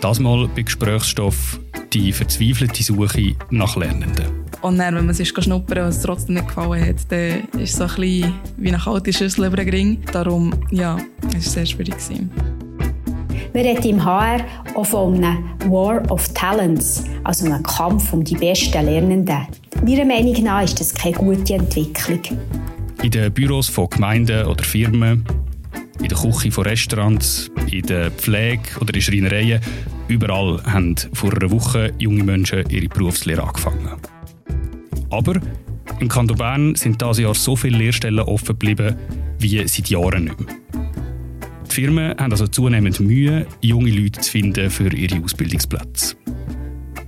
Das mal bei Gesprächsstoff die verzweifelte Suche nach Lernenden. Und dann, wenn man sich schnuppern und es trotzdem nicht gefallen hat, dann ist es so ein bisschen wie eine kalte Schüssel über den Ring. Darum, ja, es war sehr schwierig. Gewesen. Wir reden im HR auch von einem War of Talents, also einem Kampf um die besten Lernenden. Meiner Meinung nach ist das keine gute Entwicklung. In den Büros von Gemeinden oder Firmen, in der Küche von Restaurants, in der Pflege oder in Schreinereien, überall haben vor einer Woche junge Menschen ihre Berufslehre angefangen. Aber im Kanton Bern sind dieses Jahr so viele Lehrstellen offen geblieben wie seit Jahren nicht mehr. Die Firmen haben also zunehmend Mühe, junge Leute zu finden für ihre Ausbildungsplätze.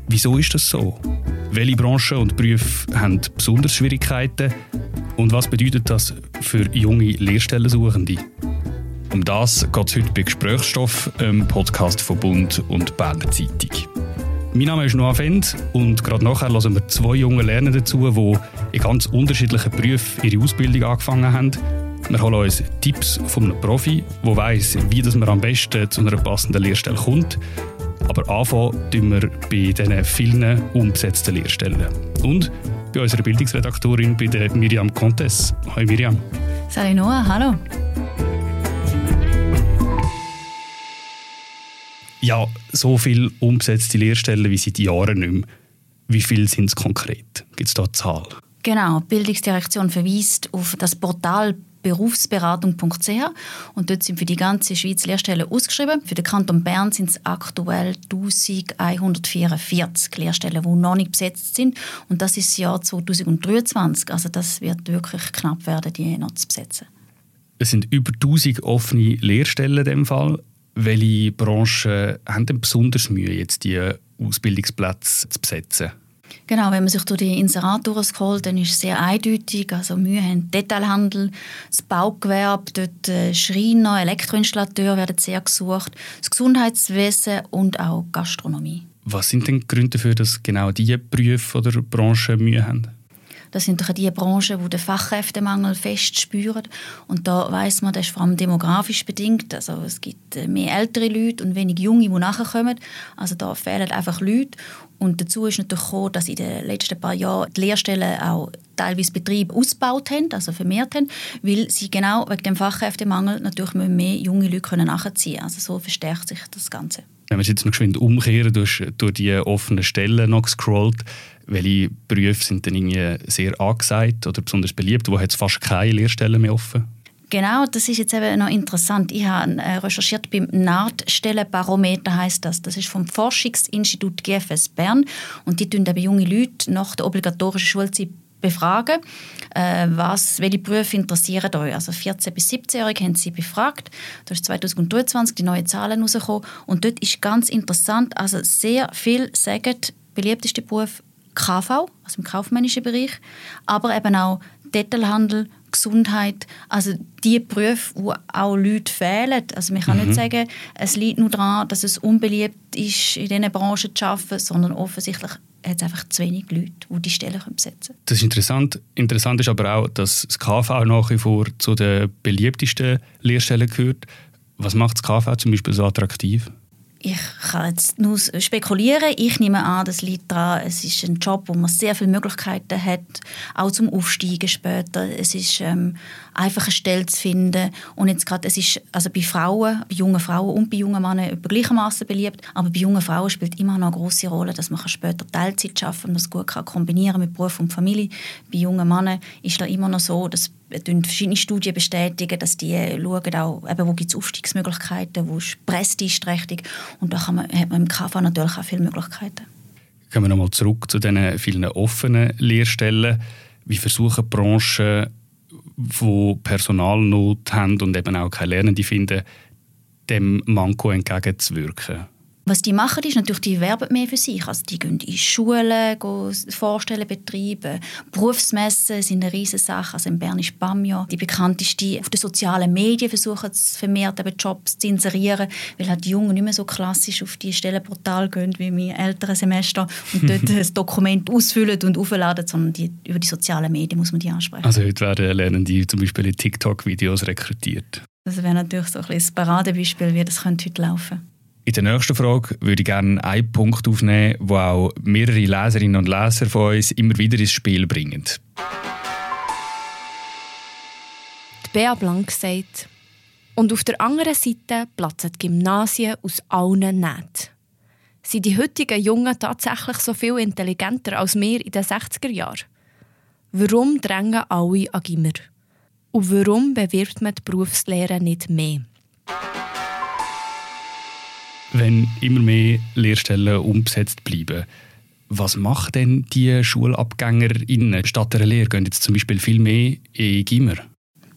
Wieso ist das so? Welche Branchen und Berufe haben besonders Schwierigkeiten? Und was bedeutet das für junge Lehrstellensuchende? Um das geht es heute bei Gesprächsstoff, einem Podcast von Bund und Berner Zeitung. Mein Name ist Noah Fend und gerade nachher hören wir zwei junge Lernende dazu, die in ganz unterschiedlichen Berufen ihre Ausbildung angefangen haben. Wir holen uns Tipps von einem Profi, der weiss, wie man am besten zu einer passenden Lehrstelle kommt. Aber anfangen tun wir bei diesen vielen unbesetzten Lehrstellen. Und bei unserer Bildungsredaktorin, bei der Miriam Contes. Hallo Miriam. Salut Noah, hallo. Ja, so viele unbesetzte Lehrstellen wie seit Jahren nicht mehr. Wie viele sind es konkret? Gibt es da eine Zahl? Genau, die Bildungsdirektion verweist auf das Portal berufsberatung.ch und dort sind für die ganze Schweiz Lehrstellen ausgeschrieben. Für den Kanton Bern sind es aktuell 1144 Lehrstellen, die noch nicht besetzt sind und das ist das Jahr 2023. Also das wird wirklich knapp werden, die noch zu besetzen. Es sind über 1000 offene Lehrstellen in dem Fall. Welche Branchen haben denn besonders Mühe, jetzt die Ausbildungsplätze zu besetzen? Genau, wenn man sich durch die Inserate durchscrollt, dann ist es sehr eindeutig. Also Mühe haben Detailhandel, das Baugewerbe, dort äh, Schreiner, Elektroinstallateur werden sehr gesucht, das Gesundheitswesen und auch Gastronomie. Was sind denn die Gründe dafür, dass genau diese Berufe oder Branchen Mühe haben? Das sind doch die Branchen, die den Fachkräftemangel fest spüren. Und da weiß man, das ist vor allem demografisch bedingt. Also es gibt äh, mehr ältere Leute und wenig junge, die nachkommen. Also da fehlen einfach Leute. Und dazu ist natürlich gekommen, dass in den letzten paar Jahren die Lehrstellen auch teilweise Betriebe ausgebaut haben, also vermehrt haben, weil sie genau wegen dem Fachkräftemangel natürlich mehr junge Leute nachziehen können. Also so verstärkt sich das Ganze. Wenn wir jetzt noch geschwind umkehren, du hast durch die offenen Stellen noch gescrollt, welche Berufe sind denn irgendwie sehr angesagt oder besonders beliebt? Wo hat es fast keine Lehrstellen mehr offen? Genau, das ist jetzt eben noch interessant. Ich habe äh, recherchiert beim Nahtstellenbarometer heißt das. Das ist vom Forschungsinstitut GFS Bern und die tun eben junge Leute nach der obligatorischen Schulzeit befragen, äh, was, welche Berufe interessieren euch. Also 14- bis 17-Jährige haben sie befragt. Da ist 2023 die neuen Zahlen rausgekommen. Und dort ist ganz interessant, also sehr viel sagen, beliebteste Beruf KV, also im kaufmännischen Bereich, aber eben auch Detailhandel, Gesundheit, also die Berufe, wo auch Leute fehlen. Also man kann mhm. nicht sagen, es liegt nur daran, dass es unbeliebt ist, in diesen Branchen zu arbeiten, sondern offensichtlich hat es einfach zu wenig Leute, die die Stellen besetzen können. Das ist interessant. Interessant ist aber auch, dass das KV nach wie vor zu den beliebtesten Lehrstellen gehört. Was macht das KV zum Beispiel so attraktiv? Ich kann jetzt nur spekulieren. Ich nehme an, das liegt daran, es ist ein Job, wo man sehr viele Möglichkeiten hat, auch zum Aufsteigen später. Es ist ähm, einfach eine Stelle zu finden. Und jetzt gerade, es ist also bei Frauen, bei jungen Frauen und bei jungen Männern gleichermaßen beliebt. Aber bei jungen Frauen spielt immer noch eine große Rolle, dass man später Teilzeit arbeiten kann das gut kann kombinieren mit Beruf und Familie. Bei jungen Männern ist da immer noch so, dass verschiedene Studien bestätigen, dass die schauen auch, eben, wo gibt es Aufstiegsmöglichkeiten, wo ist prestigeträchtig und da kann man, hat man im KV natürlich auch viele Möglichkeiten. Kommen wir nochmal zurück zu diesen vielen offenen Lehrstellen. Wie versuchen Branchen, die Personalnot haben und eben auch keine Lernende finden, dem Manko entgegenzuwirken? Was die machen, ist natürlich, die werben mehr für sich. Also die gehen in Schulen, gehen Vorstellen betreiben. Berufsmessen sind eine riesige Sache. Also in Bern ist BAMJA die bekannteste. Auf den sozialen Medien versuchen sie vermehrt eben Jobs zu inserieren, weil halt die Jungen nicht mehr so klassisch auf die Stellenportal gehen wie im älteren Semester und dort das Dokument ausfüllen und aufladen, sondern die, über die sozialen Medien muss man die ansprechen. Also heute werden Lernende zum Beispiel in TikTok-Videos rekrutiert. Das wäre natürlich so ein, ein Paradebeispiel, wie das könnte heute laufen könnte. In der nächsten Frage würde ich gerne einen Punkt aufnehmen, wo auch mehrere Leserinnen und Leser von uns immer wieder ins Spiel bringen. Die Bea Blank sagt, und auf der anderen Seite platzen Gymnasien aus allen Nähten. Sind die heutigen Jungen tatsächlich so viel intelligenter als wir in den 60er Jahren? Warum drängen alle an Gimmer? Und warum bewirbt man die Berufslehre nicht mehr? Wenn immer mehr Lehrstellen umgesetzt bleiben, was machen denn die SchulabgängerInnen statt der Lehre? Gehen jetzt zum Beispiel viel mehr in Gimmer?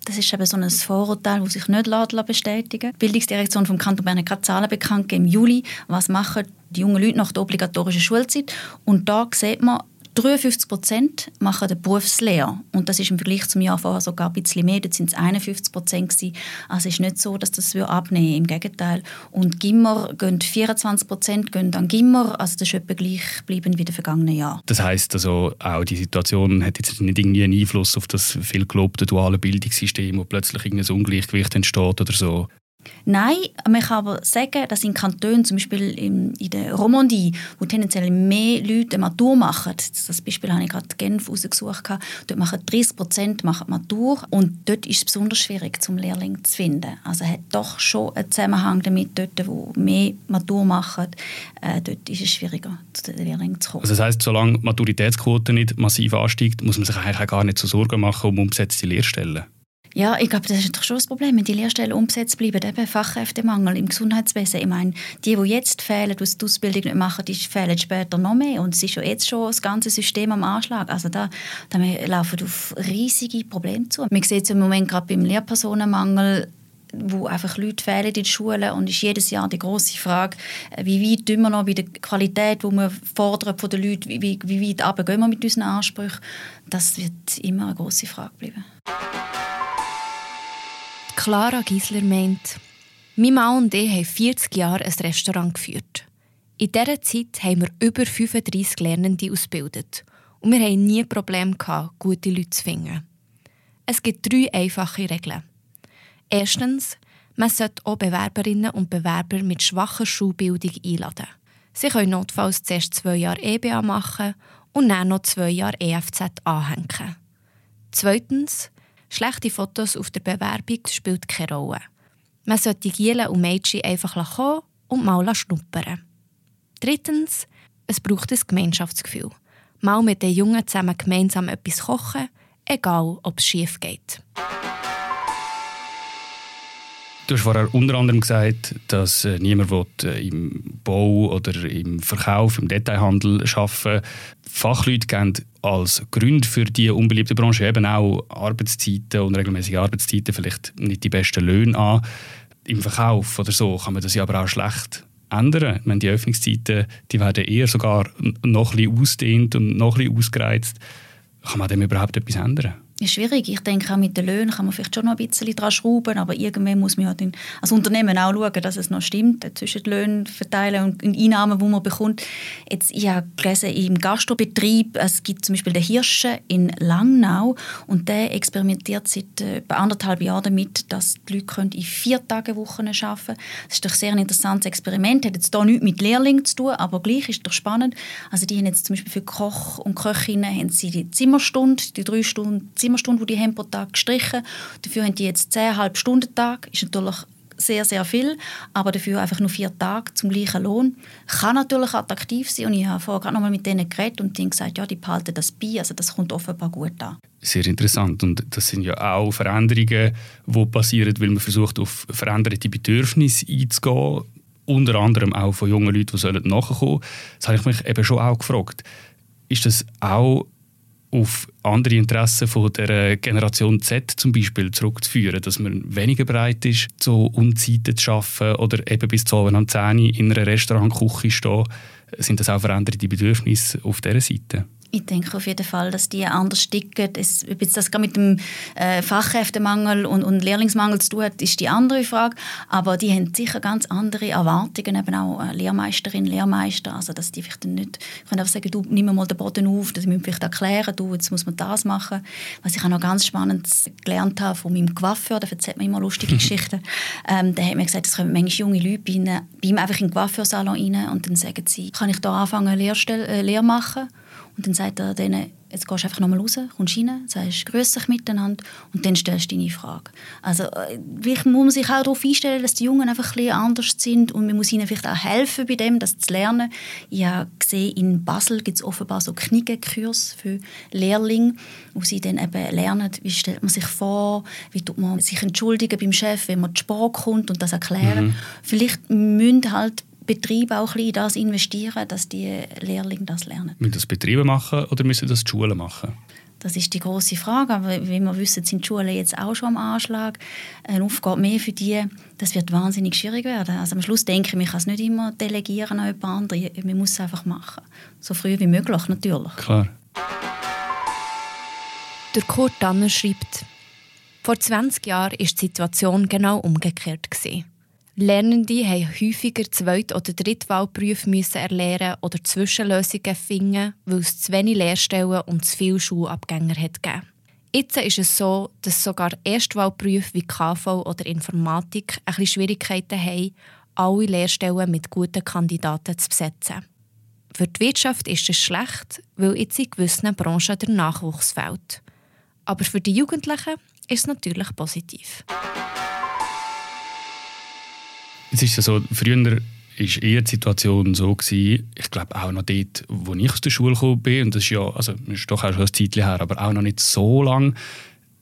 Das ist eben so ein Vorurteil, das sich nicht bestätigen lässt. Die Bildungsdirektion vom Kanton Bern hat gerade Zahlen bekannt im Juli. Was machen die jungen Leute nach der obligatorischen Schulzeit? Und da sieht man, 53 Prozent machen eine Berufslehre. Und das ist im Vergleich zum Jahr vorher sogar ein bisschen mehr. Dort sind es 51 Prozent. Also es ist nicht so, dass das abnehmen Im Gegenteil. Und Gimmer gehen 24 Prozent an Gimmer. Also das ist etwa gleich bleiben wie den vergangenen Jahren. Das heisst also, auch die Situation hat jetzt nicht irgendwie einen Einfluss auf das viel gelobte duale Bildungssystem, wo plötzlich ein Ungleichgewicht entsteht oder so. Nein, man kann aber sagen, dass in Kantonen, zum Beispiel in, in der Romandie, wo tendenziell mehr Leute Matur machen, das Beispiel habe ich gerade Genf rausgesucht, dort machen 30 Prozent Matur und dort ist es besonders schwierig, zum Lehrling zu finden. Also hat doch schon einen Zusammenhang damit, dort, wo mehr Matur machen, äh, dort ist es schwieriger, zu den Lehrlingen zu kommen. Also das heisst, solange die Maturitätsquote nicht massiv ansteigt, muss man sich eigentlich gar nicht so Sorgen machen um umgesetzte Lehrstellen? Ja, ich glaube, das ist doch schon das Problem, wenn die Lehrstellen umgesetzt bleiben, eben Fachkräftemangel im Gesundheitswesen. Ich meine, die, die jetzt fehlen, die die Ausbildung nicht machen, die fehlen später noch mehr. Und es ist ja jetzt schon das ganze System am Anschlag. Also da, da laufen auf riesige Probleme zu. Man sieht es im Moment gerade beim Lehrpersonenmangel, wo einfach Leute fehlen in den Schulen und ist jedes Jahr die große Frage, wie weit tun wir noch bei der Qualität, die wir fordern von den Leuten, wie, wie weit runter gehen wir mit unseren Ansprüchen. Das wird immer eine große Frage bleiben. Clara Giesler meint, mein Mann und ich haben 40 Jahre ein Restaurant geführt. In dieser Zeit haben wir über 35 Lernende ausgebildet und wir hatten nie Probleme, gute Leute zu finden. Es gibt drei einfache Regeln. Erstens, man sollte auch Bewerberinnen und Bewerber mit schwacher Schulbildung einladen. Sie können notfalls zuerst zwei Jahre EBA machen und dann noch zwei Jahre EFZ anhängen. Zweitens, Schlechte Fotos auf der Bewerbung spielen keine Rolle. Man sollte Gielen und Mädchen einfach kommen und mal schnuppern. Drittens, es braucht ein Gemeinschaftsgefühl. Mal mit den Jungen zusammen gemeinsam etwas kochen, egal ob es schief geht. Du hast vorher unter anderem gesagt, dass äh, niemand will, äh, im Bau oder im Verkauf, im Detailhandel arbeiten Fachleute geben als Grund für diese unbeliebte Branche eben auch Arbeitszeiten, und regelmäßige Arbeitszeiten, vielleicht nicht die besten Löhne an. Im Verkauf oder so kann man das ja aber auch schlecht ändern. Ich meine, die Öffnungszeiten die werden eher sogar noch ein bisschen ausdehnt und noch ein bisschen ausgereizt. Kann man dem überhaupt etwas ändern? Ist schwierig. Ich denke, auch mit den Löhnen kann man vielleicht schon noch ein bisschen dran schrauben, aber irgendwann muss man ja den, als Unternehmen auch schauen, dass es noch stimmt, zwischen den Löhnen verteilen und den Einnahmen, die man bekommt. Jetzt, ich habe gelesen, im Gastrobetrieb, es gibt zum Beispiel den Hirsche in Langnau und der experimentiert seit äh, anderthalb Jahren damit, dass die Leute in vier Tage Wochen arbeiten können. Das ist doch sehr ein interessantes Experiment, hat jetzt hier nichts mit Lehrlingen zu tun, aber gleich ist es doch spannend. Also die haben jetzt zum Beispiel für Koch und Köchinnen haben sie die Zimmerstunde, die drei Stunden Zimmerstunde Stunden, die die haben pro Tag gestrichen. Dafür haben die jetzt 10,5 Stunden Tag. Ist natürlich sehr, sehr viel, aber dafür einfach nur vier Tage zum gleichen Lohn. Kann natürlich attraktiv sein und ich habe vorher gerade noch mal mit denen geredet und die haben gesagt, ja, die behalten das bei, also das kommt offenbar gut an. Sehr interessant und das sind ja auch Veränderungen, die passieren, weil man versucht, auf veränderte Bedürfnisse einzugehen, unter anderem auch von jungen Leuten, die nachkommen sollen. Das habe ich mich eben schon auch gefragt. Ist das auch auf andere Interessen von der Generation Z zum Beispiel zurückzuführen, dass man weniger bereit ist, so Unzeiten zu arbeiten oder eben bis zu am 10 in einer Restaurantküche stehen. Sind das auch veränderte Bedürfnisse auf dieser Seite? Ich denke auf jeden Fall, dass die anders ticken. Es, ob jetzt das mit dem äh, Fachkräftemangel und, und Lehrlingsmangel zu tun hat, ist die andere Frage. Aber die haben sicher ganz andere Erwartungen, eben auch äh, Lehrmeisterin, Lehrmeister. Also, dass die vielleicht nicht können einfach sagen, du nimm mal den Boden auf, dass wir vielleicht erklären, du, jetzt muss man das machen. Was ich auch noch ganz spannend gelernt habe von meinem Coiffeur, der erzählt mir immer lustige Geschichten. Ähm, der hat mir gesagt, es kommen manchmal junge Leute bei, ihnen, bei ihm einfach in den Coiffeursalon rein und dann sagen sie, kann ich da anfangen, Lehrstelle, äh, Lehre machen? Und dann sagt er denen, jetzt gehst du einfach nochmal raus, kommst rein, sagst «Grüß dich miteinander» und dann stellst du deine Frage. Also vielleicht muss man sich auch darauf einstellen, dass die Jungen einfach ein bisschen anders sind und man muss ihnen vielleicht auch helfen bei dem, das zu lernen. Ich habe gesehen, in Basel gibt es offenbar so Knigenkurs für Lehrlinge, wo sie dann eben lernen, wie stellt man sich vor, wie tut man sich entschuldigen beim Chef, wenn man zu spät kommt und das erklären. Mhm. Vielleicht müssen halt Betriebe auch ein das investieren, dass die Lehrlinge das lernen. Müssen das Betriebe machen oder müssen das die Schulen machen? Das ist die große Frage. Aber wie wir wissen, sind die Schulen jetzt auch schon am Anschlag. Eine Aufgabe mehr für die, das wird wahnsinnig schwierig werden. Also am Schluss denke ich, man kann es nicht immer delegieren an jemand anderen. Man muss es einfach machen. So früh wie möglich, natürlich. Klar. Der Kurt Danner schreibt, vor 20 Jahren war die Situation genau umgekehrt. Gewesen. Lernende haben häufiger Zweit- oder Drittwahlberufe müssen erlernen oder Zwischenlösungen finden, weil es zu wenig Lehrstellen und zu viele Schulabgänger hat gegeben. Jetzt ist es so, dass sogar Erstwahlberufe wie KV oder Informatik ein bisschen Schwierigkeiten haben, alle Lehrstellen mit guten Kandidaten zu besetzen. Für die Wirtschaft ist es schlecht, weil jetzt in gewissen Branchen der Nachwuchs fehlt. Aber für die Jugendlichen ist es natürlich positiv. Es ist ja so, früher war eher die Situation so gewesen, ich glaube auch noch dort, wo ich aus der Schule gekommen bin, und das ist ja, also das ist doch auch schon ein Zeitchen her, aber auch noch nicht so lang,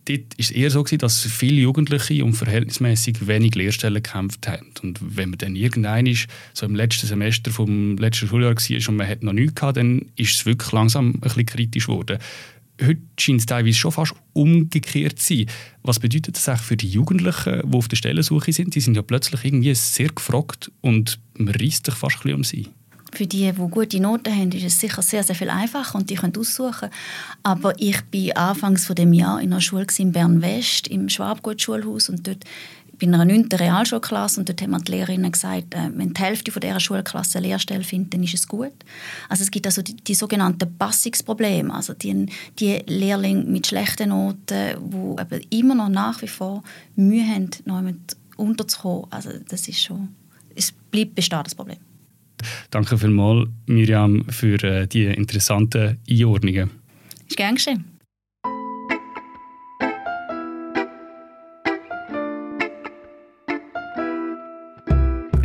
dort war es eher so gewesen, dass viele Jugendliche um verhältnismäßig wenig Lehrstellen gekämpft haben. Und wenn man dann irgendein ist, so im letzten Semester vom letzten Schuljahr war und man hat noch nichts gehabt, dann ist es wirklich langsam ein bisschen kritisch geworden heute scheint es teilweise schon fast umgekehrt zu sein. Was bedeutet das eigentlich für die Jugendlichen, die auf der Stellensuche sind? Die sind ja plötzlich irgendwie sehr gefragt und man reißt sich fast ein um sie. Für die, die gute Noten haben, ist es sicher sehr, sehr viel einfacher und die können aussuchen. Aber ich war anfangs von dem Jahr in einer Schule in Bern-West, im Schwabgut-Schulhaus und dort bei einer 9. Realschulklasse und dort haben die Lehrerinnen gesagt, äh, wenn die Hälfte von dieser Schulklasse eine Lehrstelle findet, dann ist es gut. Also es gibt also die, die sogenannten Passungsprobleme, also die, die Lehrlinge mit schlechten Noten, die immer noch nach wie vor Mühe haben, noch unterzukommen. Also das ist schon, es bleibt bestehen, das Problem. Danke vielmals, Miriam, für äh, die interessanten Einordnungen. Ist gern geschehen.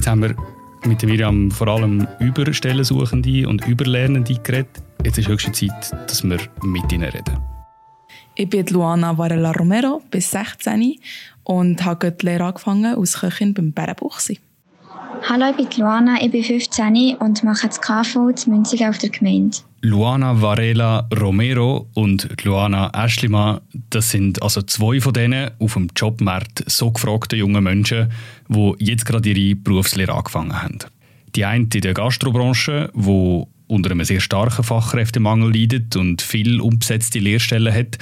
Jetzt haben wir mit Miriam vor allem über Stellensuchende und über Lernende geredet. Jetzt ist höchste Zeit, dass wir mit ihnen reden. Ich bin Luana Varela Romero, bin 16 und habe die Lehre angefangen als Köchin beim Bärenbuchsi. Hallo, ich bin Luana, ich bin 15 und mache das KV zu Münzigen auf der Gemeinde. Luana Varela Romero und Luana Aschlimann, das sind also zwei von denen auf dem Jobmarkt so gefragten jungen Menschen, die jetzt gerade ihre Berufslehre angefangen haben. Die eine in der Gastrobranche, wo unter einem sehr starken Fachkräftemangel leidet und viel umbesetzte Lehrstellen hat.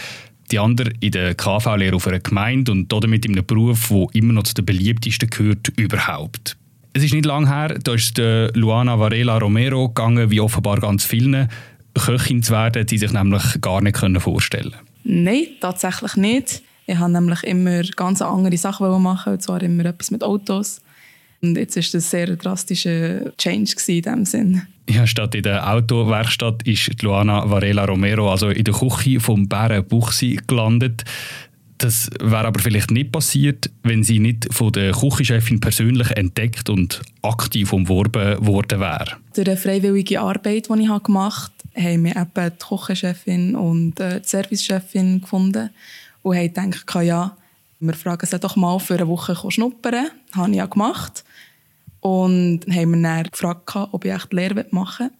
Die andere in der KV-Lehre auf einer Gemeinde und damit in einem Beruf, der immer noch zu den beliebtesten gehört überhaupt. Es ist nicht lange her, da ist Luana Varela Romero gegangen, wie offenbar ganz vielen, Köchin zu werden, die sich nämlich gar nicht vorstellen können. Nein, tatsächlich nicht. Ich habe nämlich immer ganz andere Sachen machen, und zwar immer etwas mit Autos. Und jetzt war das ein sehr drastischer Change in diesem Sinn. Ja, statt in der Autowerkstatt ist Luana Varela Romero also in der Küche vom Bären Buchsi gelandet. Das wäre aber vielleicht nicht passiert, wenn sie nicht von der Küchenchefin persönlich entdeckt und aktiv umworben worden wäre. Durch eine freiwillige Arbeit, die ich gemacht habe, haben wir eben die Küchenchefin und äh, die Servicechefin gefunden und haben gedacht, ja, wir fragen sie doch mal für eine Woche schnuppern. Das habe ich ja gemacht. Und haben wir dann gefragt, ob ich echt Lehre machen will.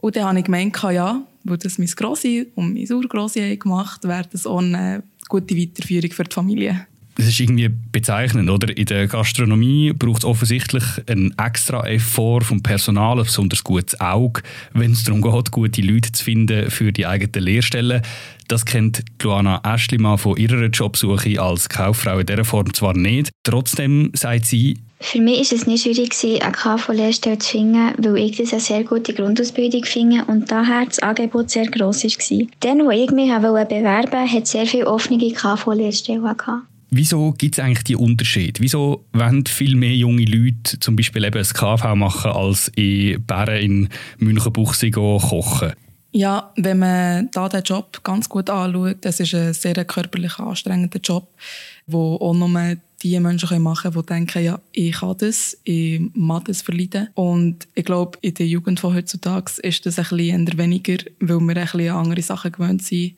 Und dann habe ich gemeint, ja, weil das mein Grossi und mein Urgrossi gemacht haben, wäre das eine gute Weiterführung für die Familie. Das ist irgendwie bezeichnend, oder? In der Gastronomie braucht es offensichtlich einen extra Effort vom Personal, ein besonders gutes Auge, wenn es darum geht, gute Leute zu finden für die eigenen Lehrstellen. Das kennt Luana Aschlimann von ihrer Jobsuche als Kauffrau in dieser Form zwar nicht. Trotzdem sagt sie, für mich war es nicht schwierig, eine KV-Lehrstelle zu finden, weil ich das eine sehr gute Grundausbildung finde und daher das Angebot sehr gross war. Dann, wo ich mich bewerben wollte, hat es sehr viele offene KV-Lehrstellen. Wieso gibt es eigentlich die Unterschied? Wieso wollen viel mehr junge Leute zum Beispiel eben ein KV machen, als in Bären in Münchenbuchsee kochen? Ja, wenn man da den Job ganz gut anschaut, das ist ein sehr körperlich anstrengender Job, wo auch nur die Menschen machen können, die denken, ja, ich kann das, ich mag das verleiden. Und ich glaube, in der Jugend von heutzutage ist das ein bisschen weniger, weil wir ein bisschen andere Sachen gewöhnt sind,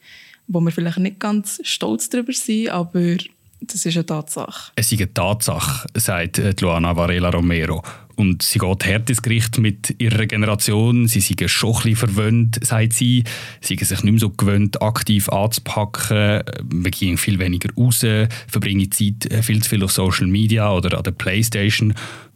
wo wir vielleicht nicht ganz stolz darüber sind, aber das ist eine Tatsache. Es ist eine Tatsache, sagt äh, Luana Varela Romero. Und sie geht hart ins Gericht mit ihrer Generation. Sie sind schon ein verwöhnt, sagt sie. Sie sind sich nicht mehr so gewöhnt, aktiv anzupacken. Wir gehen viel weniger raus, verbringen Zeit äh, viel zu viel auf Social Media oder an der Playstation.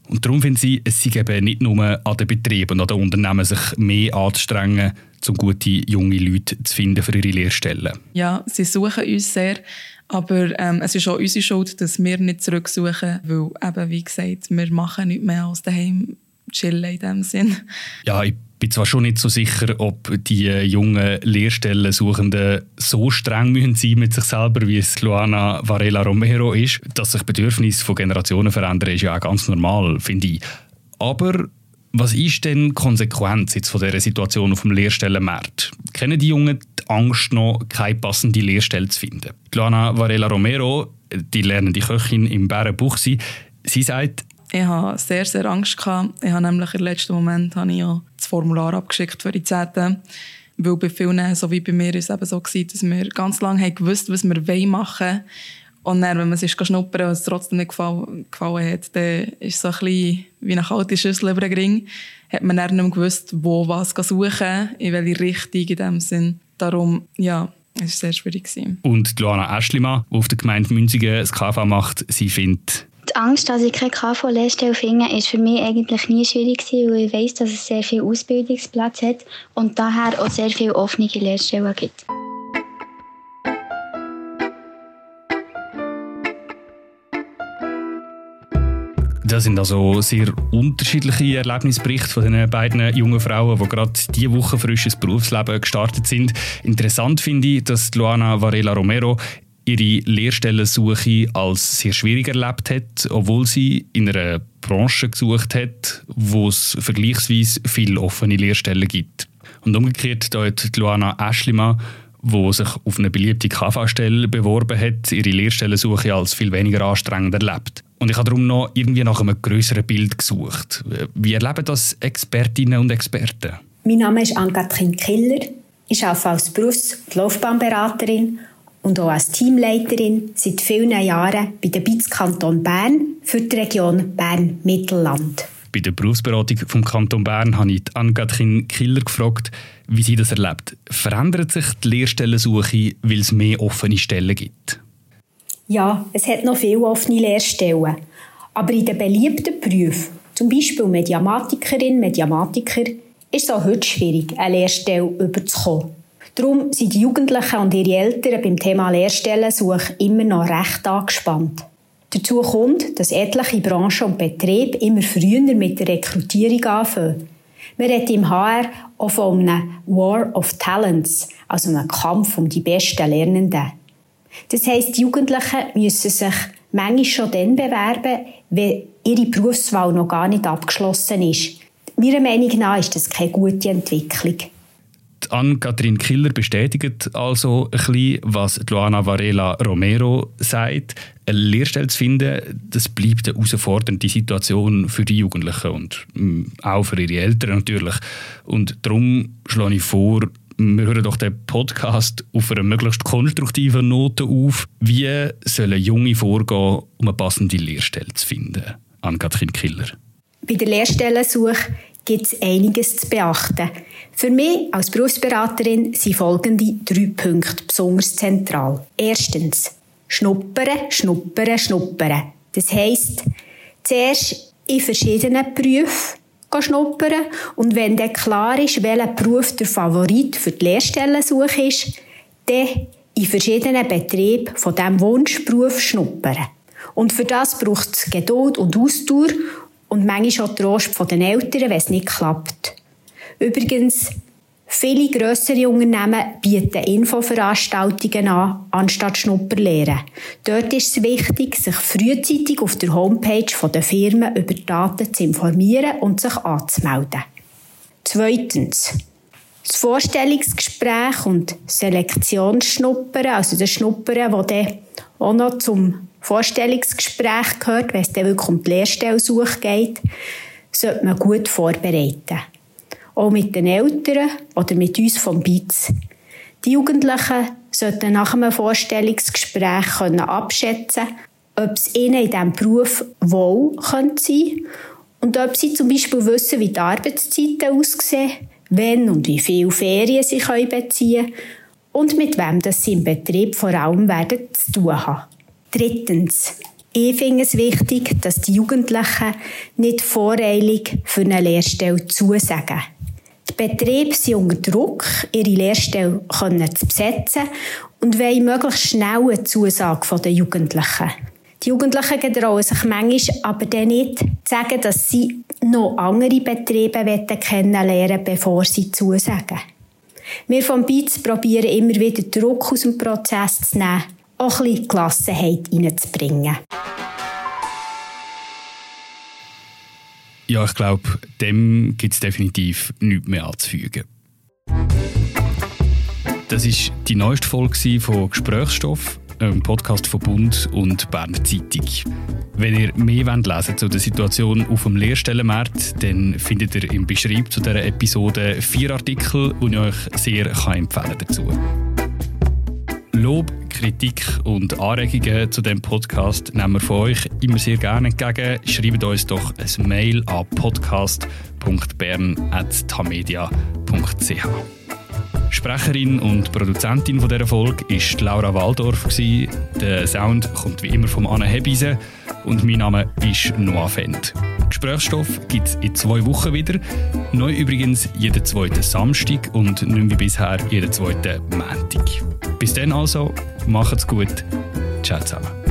Und darum finden sie, es sei eben nicht nur an den Betrieben und an den Unternehmen, sich mehr anzustrengen, um gute junge Leute zu finden für ihre Lehrstellen. Ja, sie suchen uns sehr. Aber ähm, es ist auch unsere Schuld, dass wir nicht zurücksuchen, weil eben, wie gesagt, wir machen nicht mehr als daheim chillen in dem Sinn. Ja, ich bin zwar schon nicht so sicher, ob die jungen Lehrstellensuchenden so streng müssen sein mit sich selber, wie es Luana Varela Romero ist. Dass sich Bedürfnisse von Generationen verändern, ist ja auch ganz normal, finde ich. Aber was ist denn die Konsequenz jetzt von dieser Situation auf dem Lehrstellenmarkt? Kennen die Jungen Angst noch, keine passende Lehrstelle zu finden? Luana Varela Romero, die lernende Köchin im Bärenbuchsi, sie sagt, ich hatte sehr, sehr Angst. Gehabt. Ich habe nämlich im letzten Moment habe ich ja das Formular abgeschickt für die 10. Weil bei vielen, so wie bei mir, ist es eben so gewesen, dass wir ganz lange haben gewusst, was wir machen wollen. Und dann, wenn man sich schnuppern und es trotzdem nicht gefallen, gefallen hat, dann ist es so ein bisschen wie eine kalte Schüssel über den Ring. Hat man dann nicht mehr gewusst, wo was suchen, in welche Richtung in dem Sinn. Darum, ja, es war sehr schwierig. Gewesen. Und Luana Aschlimann, die auf der Gemeinde Münzigen das KV macht, sie findet, die Angst, dass ich keine KV-Lehrstelle finde, ist für mich eigentlich nie schwierig gewesen, weil ich weiß, dass es sehr viel Ausbildungsplatz hat und daher auch sehr viele offene Lehrstellen gibt. Das sind also sehr unterschiedliche Erlebnisberichte von den beiden jungen Frauen, die gerade diese Woche frisches Berufsleben gestartet sind. Interessant finde ich, dass Luana Varela Romero ihre Lehrstellensuche als sehr schwierig erlebt hat, obwohl sie in einer Branche gesucht hat, wo es vergleichsweise viele offene Lehrstellen gibt. Und umgekehrt hat Luana Aschlimann wo sich auf eine beliebte KV-Stelle beworben hat, ihre Lehrstellensuche als viel weniger anstrengend erlebt. Und ich habe darum noch irgendwie nach einem größeren Bild gesucht. Wie erleben das Expertinnen und Experten? Mein Name ist Ann-Kathrin Killer. Ich arbeite als Berufs- und Laufbahnberaterin und auch als Teamleiterin seit vielen Jahren bei der BITS Kanton Bern für die Region Bern-Mittelland. Bei der Berufsberatung vom Kanton Bern habe ich Ann-Kathrin Killer gefragt, wie sie das erlebt. Verändert sich die Lehrstellensuche, weil es mehr offene Stellen gibt? Ja, es hat noch viele offene Lehrstellen. Aber in den beliebten Berufen, zum Beispiel Mediamatikerin, Mediamatiker, ist es auch heute schwierig, eine Lehrstelle überzukommen. Darum sind die Jugendlichen und ihre Eltern beim Thema Lehrstellensuche immer noch recht angespannt. Dazu kommt, dass etliche Branchen und Betriebe immer früher mit der Rekrutierung anfangen. Wir reden im HR auch von einem War of Talents, also einem Kampf um die besten Lernenden. Das heisst, die Jugendlichen müssen sich manchmal schon dann bewerben, wenn ihre Berufswahl noch gar nicht abgeschlossen ist. Meiner Meinung nach ist das keine gute Entwicklung. Ann-Kathrin Killer bestätigt also ein bisschen, was Luana Varela Romero sagt. Eine Lehrstelle zu finden, das bleibt eine herausfordernde Situation für die Jugendlichen und mm, auch für ihre Eltern natürlich. Und darum schlage ich vor, wir hören doch den Podcast auf einer möglichst konstruktiven Note auf. Wie sollen Junge vorgehen, um eine passende Lehrstelle zu finden? Ann-Kathrin Killer. Bei der Lehrstellensuche gibt es einiges zu beachten. Für mich als Berufsberaterin sind folgende drei Punkte besonders zentral. Erstens, Schnuppern, schnuppern, schnuppern. Das heisst, zuerst in verschiedenen Berufen schnuppern und wenn dann klar ist, welcher Beruf der Favorit für die Lehrstellensuche ist, dann in verschiedenen Betrieben von diesem Wunschberuf schnuppern. Und für das braucht es Geduld und Ausdauer und manchmal auch Trost von den Eltern, wenn es nicht klappt. Übrigens, viele grössere Unternehmen bieten Infoveranstaltungen an, anstatt Schnupperlehren. Dort ist es wichtig, sich frühzeitig auf der Homepage der Firmen über Daten zu informieren und sich anzumelden. Zweitens. Das Vorstellungsgespräch und Selektionsschnuppern, also das Schnuppern, das dann auch noch zum Vorstellungsgespräch gehört, wenn es dann wirklich um die Lehrstellsuche geht, sollte man gut vorbereiten. Auch mit den Eltern oder mit uns vom BITS. Die Jugendlichen sollten nach einem Vorstellungsgespräch können abschätzen ob es ihnen in diesem Beruf wohl sein könnte und ob sie zum Beispiel wissen, wie die Arbeitszeiten aussehen, wenn und wie viele Ferien sie beziehen können und mit wem das sie im Betrieb vor allem werden zu tun haben. Drittens. Ich finde es wichtig, dass die Jugendlichen nicht voreilig für eine Lehrstelle zusagen. Die Betriebe sind unter Druck, ihre Lehrstelle zu besetzen und wollen möglichst schnell eine Zusage der Jugendlichen. Die Jugendlichen getrauen sich manchmal aber dann nicht zu sagen, dass sie noch andere Betriebe kennenlernen bevor sie zusagen. Wir vom BITS probieren immer wieder Druck aus dem Prozess zu nehmen auch ein bisschen Gelassenheit reinzubringen. Ja, ich glaube, dem gibt es definitiv nichts mehr anzufügen. Das war die neueste Folge von Gesprächsstoff, einem Podcast von Bund und Berner Zeitung. Wenn ihr mehr lesen wollt zu der Situation auf dem Lehrstellenmarkt, dann findet ihr im Beschreibung zu dieser Episode vier Artikel, die ich euch sehr empfehlen kann dazu. Lob, Kritik und Anregungen zu dem Podcast nehmen wir von euch immer sehr gerne entgegen. Schreibt uns doch ein Mail an podcast.bern.tamedia.ch. Sprecherin und Produzentin von dieser Folge ist Laura Waldorf. Der Sound kommt wie immer von Anne Hebise und mein Name ist Noah Fendt. Gesprächsstoff gibt es in zwei Wochen wieder. Neu übrigens jeden zweiten Samstag und nicht wie bisher jeden zweiten Montag. Bis dann also, macht's gut. Ciao zusammen.